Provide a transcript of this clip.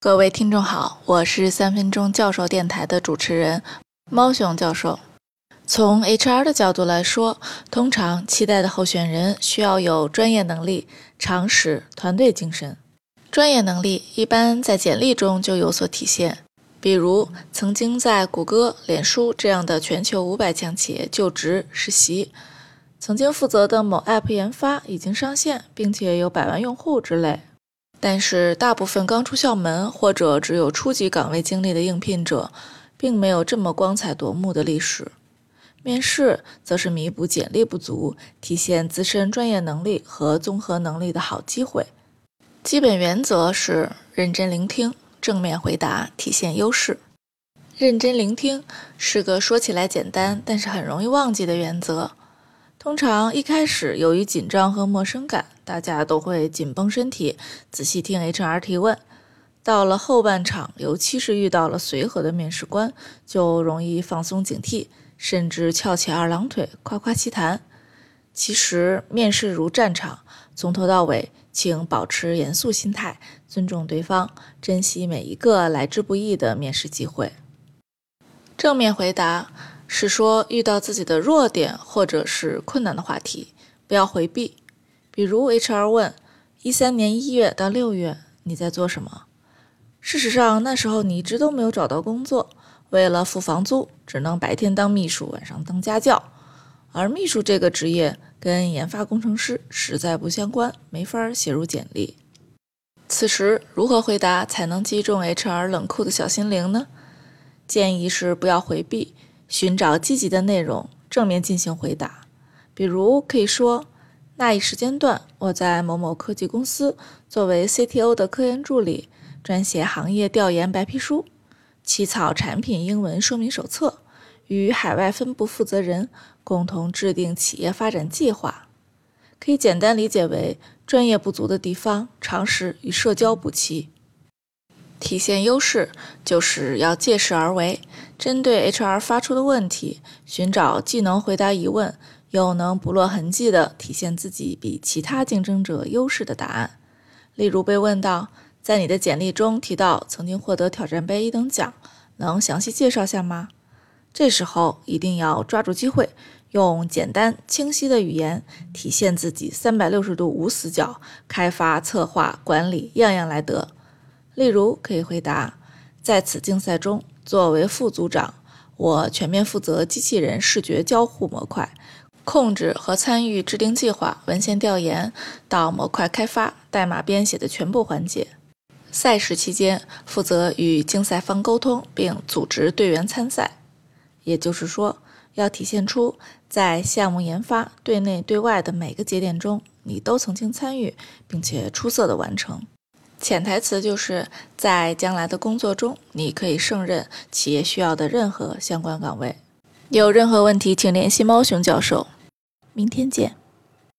各位听众好，我是三分钟教授电台的主持人猫熊教授。从 HR 的角度来说，通常期待的候选人需要有专业能力、常识、团队精神。专业能力一般在简历中就有所体现，比如曾经在谷歌、脸书这样的全球五百强企业就职实习，曾经负责的某 App 研发已经上线，并且有百万用户之类。但是，大部分刚出校门或者只有初级岗位经历的应聘者，并没有这么光彩夺目的历史。面试则是弥补简历不足、体现自身专业能力和综合能力的好机会。基本原则是认真聆听、正面回答，体现优势。认真聆听是个说起来简单，但是很容易忘记的原则。通常一开始由于紧张和陌生感，大家都会紧绷身体，仔细听 HR 提问。到了后半场，尤其是遇到了随和的面试官，就容易放松警惕，甚至翘起二郎腿，夸夸其谈。其实面试如战场，从头到尾，请保持严肃心态，尊重对方，珍惜每一个来之不易的面试机会。正面回答。是说遇到自己的弱点或者是困难的话题，不要回避。比如 HR 问：一三年一月到六月你在做什么？事实上那时候你一直都没有找到工作，为了付房租，只能白天当秘书，晚上当家教。而秘书这个职业跟研发工程师实在不相关，没法写入简历。此时如何回答才能击中 HR 冷酷的小心灵呢？建议是不要回避。寻找积极的内容，正面进行回答。比如可以说，那一时间段，我在某某科技公司作为 CTO 的科研助理，撰写行业调研白皮书，起草产品英文说明手册，与海外分部负责人共同制定企业发展计划。可以简单理解为，专业不足的地方，常识与社交补齐。体现优势就是要借势而为，针对 HR 发出的问题，寻找既能回答疑问，又能不落痕迹的体现自己比其他竞争者优势的答案。例如被问到，在你的简历中提到曾经获得挑战杯一等奖，能详细介绍下吗？这时候一定要抓住机会，用简单清晰的语言体现自己三百六十度无死角，开发、策划、管理样样来得。例如，可以回答：在此竞赛中，作为副组长，我全面负责机器人视觉交互模块，控制和参与制定计划、文献调研到模块开发、代码编写的全部环节。赛事期间，负责与竞赛方沟通并组织队员参赛。也就是说，要体现出在项目研发对内对外的每个节点中，你都曾经参与，并且出色的完成。潜台词就是在将来的工作中，你可以胜任企业需要的任何相关岗位。有任何问题，请联系猫熊教授。明天见。